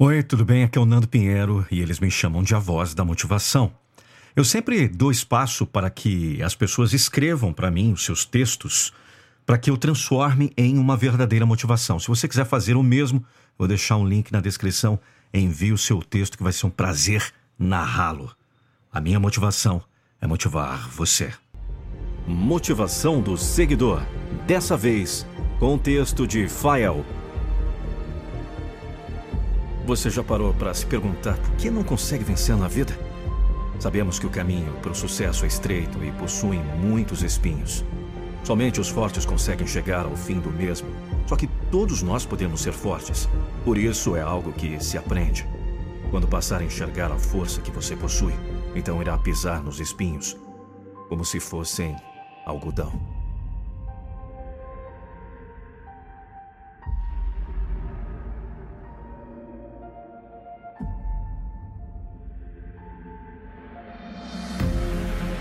Oi, tudo bem? Aqui é o Nando Pinheiro e eles me chamam de a voz da motivação. Eu sempre dou espaço para que as pessoas escrevam para mim os seus textos para que eu transforme em uma verdadeira motivação. Se você quiser fazer o mesmo, vou deixar um link na descrição. Envie o seu texto que vai ser um prazer narrá-lo. A minha motivação é motivar você. Motivação do seguidor. Dessa vez, com o texto de Fael. Você já parou para se perguntar por que não consegue vencer na vida? Sabemos que o caminho para o sucesso é estreito e possui muitos espinhos. Somente os fortes conseguem chegar ao fim do mesmo. Só que todos nós podemos ser fortes. Por isso é algo que se aprende. Quando passar a enxergar a força que você possui, então irá pisar nos espinhos, como se fossem algodão.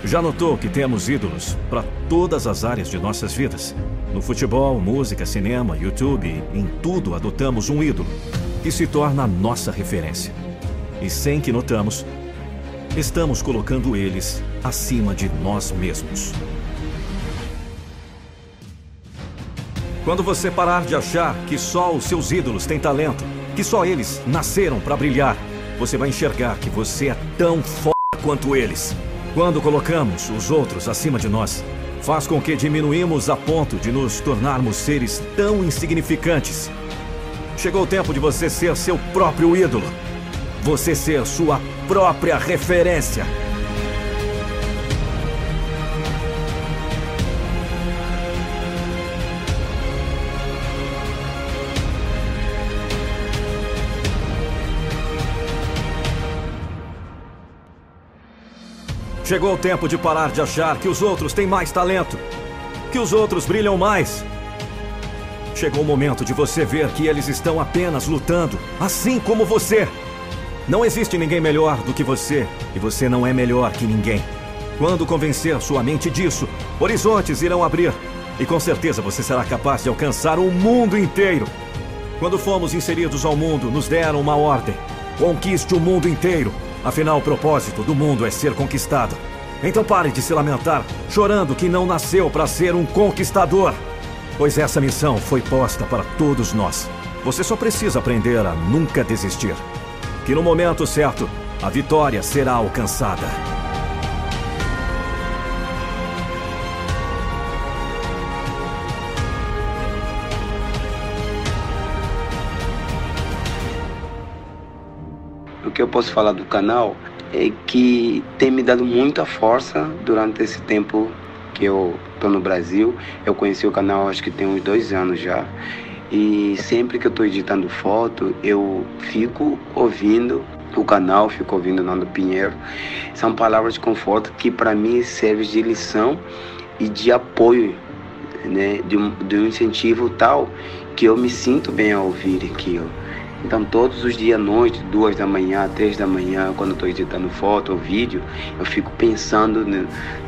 Já notou que temos ídolos para todas as áreas de nossas vidas? No futebol, música, cinema, YouTube, em tudo adotamos um ídolo que se torna a nossa referência. E sem que notamos, estamos colocando eles acima de nós mesmos. Quando você parar de achar que só os seus ídolos têm talento, que só eles nasceram para brilhar, você vai enxergar que você é tão foda quanto eles. Quando colocamos os outros acima de nós, faz com que diminuímos a ponto de nos tornarmos seres tão insignificantes. Chegou o tempo de você ser seu próprio ídolo. Você ser sua própria referência. Chegou o tempo de parar de achar que os outros têm mais talento, que os outros brilham mais. Chegou o momento de você ver que eles estão apenas lutando, assim como você. Não existe ninguém melhor do que você, e você não é melhor que ninguém. Quando convencer sua mente disso, horizontes irão abrir, e com certeza você será capaz de alcançar o mundo inteiro. Quando fomos inseridos ao mundo, nos deram uma ordem: conquiste o mundo inteiro. Afinal, o propósito do mundo é ser conquistado. Então pare de se lamentar, chorando que não nasceu para ser um conquistador. Pois essa missão foi posta para todos nós. Você só precisa aprender a nunca desistir. Que no momento certo, a vitória será alcançada. O que eu posso falar do canal é que tem me dado muita força durante esse tempo que eu estou no Brasil. Eu conheci o canal acho que tem uns dois anos já. E sempre que eu estou editando foto, eu fico ouvindo o canal, fico ouvindo Nando Pinheiro. São palavras de conforto que para mim servem de lição e de apoio, né? de, um, de um incentivo tal que eu me sinto bem ao ouvir aquilo. Então todos os dias à noite, duas da manhã, três da manhã, quando estou editando foto ou vídeo, eu fico pensando né,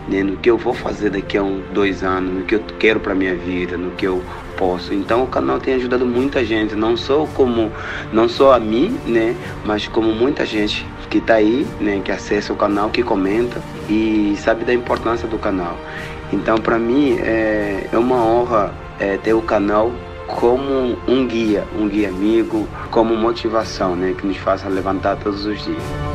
né, no que eu vou fazer daqui a um, dois anos, no que eu quero para minha vida, no que eu posso. Então o canal tem ajudado muita gente, não só como não só a mim, né, mas como muita gente que está aí, né, que acessa o canal, que comenta e sabe da importância do canal. Então para mim é, é uma honra é, ter o canal como um guia, um guia amigo, como motivação, né, que nos faça levantar todos os dias.